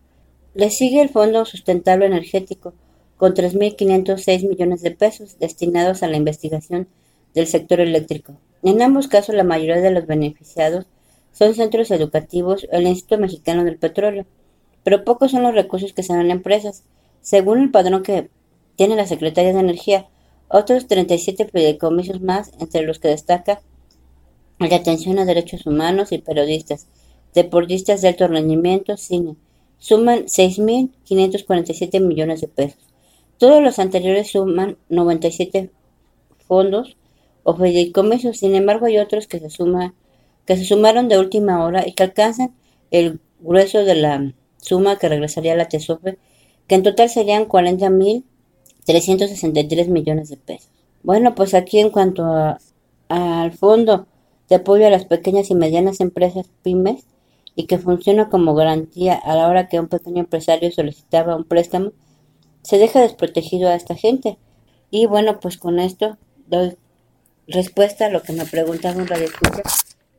Le sigue el Fondo Sustentable Energético con 3.506 millones de pesos destinados a la investigación del sector eléctrico. En ambos casos, la mayoría de los beneficiados son centros educativos o el Instituto Mexicano del Petróleo, pero pocos son los recursos que se dan a empresas. Según el padrón que tiene la Secretaría de Energía, otros 37 fideicomisos más, entre los que destaca de atención a derechos humanos y periodistas, deportistas de alto rendimiento, cine, suman 6.547 millones de pesos. Todos los anteriores suman 97 fondos o fideicomisos. Sin embargo, hay otros que se, suma, que se sumaron de última hora y que alcanzan el grueso de la suma que regresaría a la TESOFE, que en total serían 40.363 millones de pesos. Bueno, pues aquí en cuanto al fondo de apoyo a las pequeñas y medianas empresas pymes y que funciona como garantía a la hora que un pequeño empresario solicitaba un préstamo, se deja desprotegido a esta gente. Y bueno, pues con esto doy respuesta a lo que me preguntaba un radio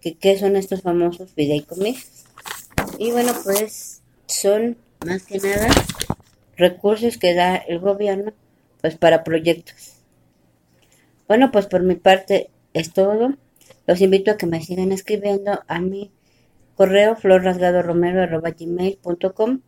que qué son estos famosos fideicomisos. Y bueno, pues son más que nada recursos que da el gobierno pues para proyectos. Bueno, pues por mi parte es todo. Los invito a que me sigan escribiendo a mi correo florrasgadoromero.com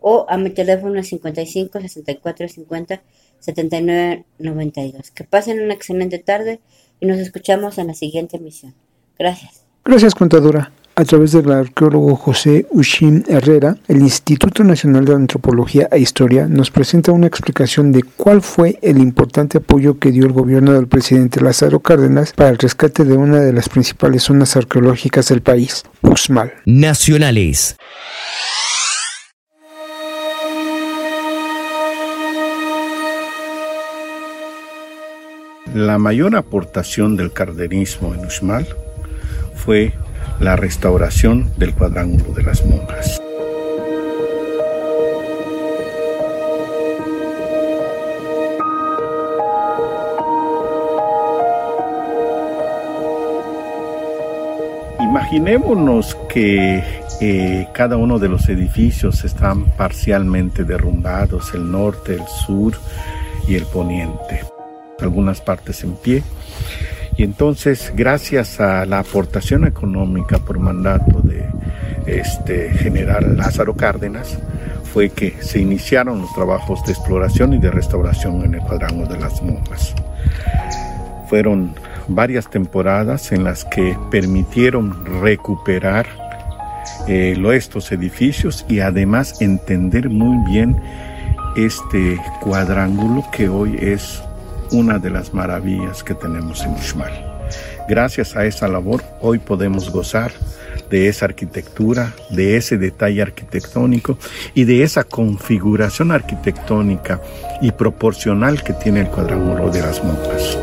o a mi teléfono 55 64 50 79 92. Que pasen una excelente tarde y nos escuchamos en la siguiente emisión. Gracias. Gracias, contadora. A través del arqueólogo José Ushim Herrera, el Instituto Nacional de Antropología e Historia nos presenta una explicación de cuál fue el importante apoyo que dio el gobierno del presidente Lázaro Cárdenas para el rescate de una de las principales zonas arqueológicas del país, Uxmal. Nacionales. La mayor aportación del cardenismo en Uxmal fue la restauración del cuadrángulo de las monjas. Imaginémonos que eh, cada uno de los edificios están parcialmente derrumbados, el norte, el sur y el poniente, algunas partes en pie y entonces, gracias a la aportación económica por mandato de este general Lázaro Cárdenas, fue que se iniciaron los trabajos de exploración y de restauración en el cuadrángulo de las monjas. Fueron varias temporadas en las que permitieron recuperar eh, estos edificios y además entender muy bien este cuadrángulo que hoy es una de las maravillas que tenemos en Uxmal. Gracias a esa labor, hoy podemos gozar de esa arquitectura, de ese detalle arquitectónico y de esa configuración arquitectónica y proporcional que tiene el cuadrángulo de las monjas.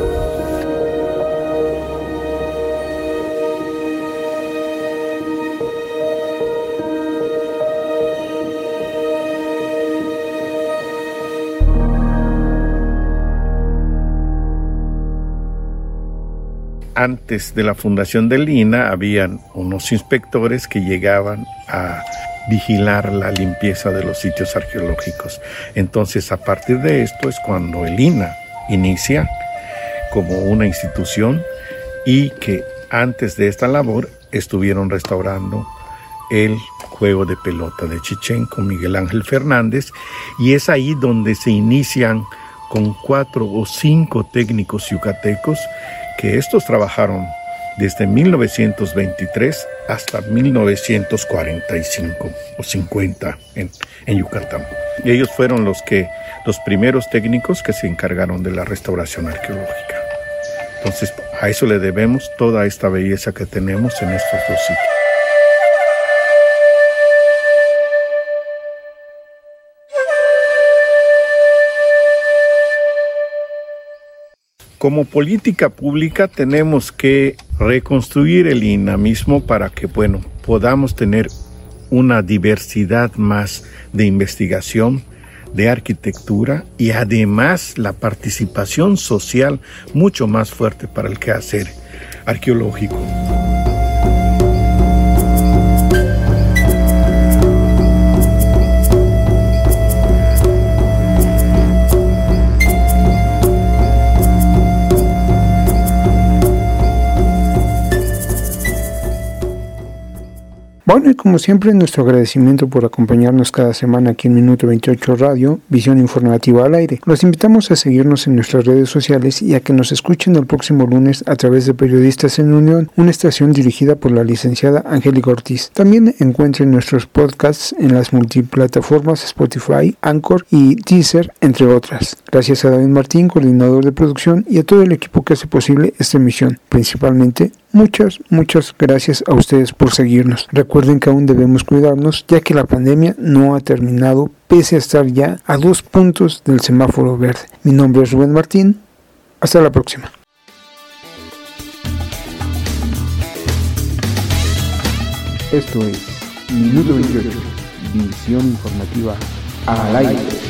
Antes de la fundación del INA habían unos inspectores que llegaban a vigilar la limpieza de los sitios arqueológicos. Entonces, a partir de esto es cuando el INA inicia como una institución y que antes de esta labor estuvieron restaurando el juego de pelota de Chichén con Miguel Ángel Fernández y es ahí donde se inician con cuatro o cinco técnicos yucatecos que estos trabajaron desde 1923 hasta 1945 o 50 en, en, Yucatán. Y ellos fueron los que los primeros técnicos que se encargaron de la restauración arqueológica. Entonces, a eso le debemos toda esta belleza que tenemos en estos dos sitios. Como política pública tenemos que reconstruir el INA mismo para que, bueno, podamos tener una diversidad más de investigación, de arquitectura y además la participación social mucho más fuerte para el quehacer arqueológico. Bueno, y como siempre, nuestro agradecimiento por acompañarnos cada semana aquí en Minuto 28 Radio, Visión Informativa al Aire. Los invitamos a seguirnos en nuestras redes sociales y a que nos escuchen el próximo lunes a través de Periodistas en Unión, una estación dirigida por la licenciada Angélica Ortiz. También encuentren nuestros podcasts en las multiplataformas Spotify, Anchor y Teaser, entre otras. Gracias a David Martín, coordinador de producción, y a todo el equipo que hace posible esta emisión, principalmente Muchas, muchas gracias a ustedes por seguirnos. Recuerden que aún debemos cuidarnos ya que la pandemia no ha terminado pese a estar ya a dos puntos del semáforo verde. Mi nombre es Rubén Martín. Hasta la próxima. Esto es Minuto 28, visión informativa al aire.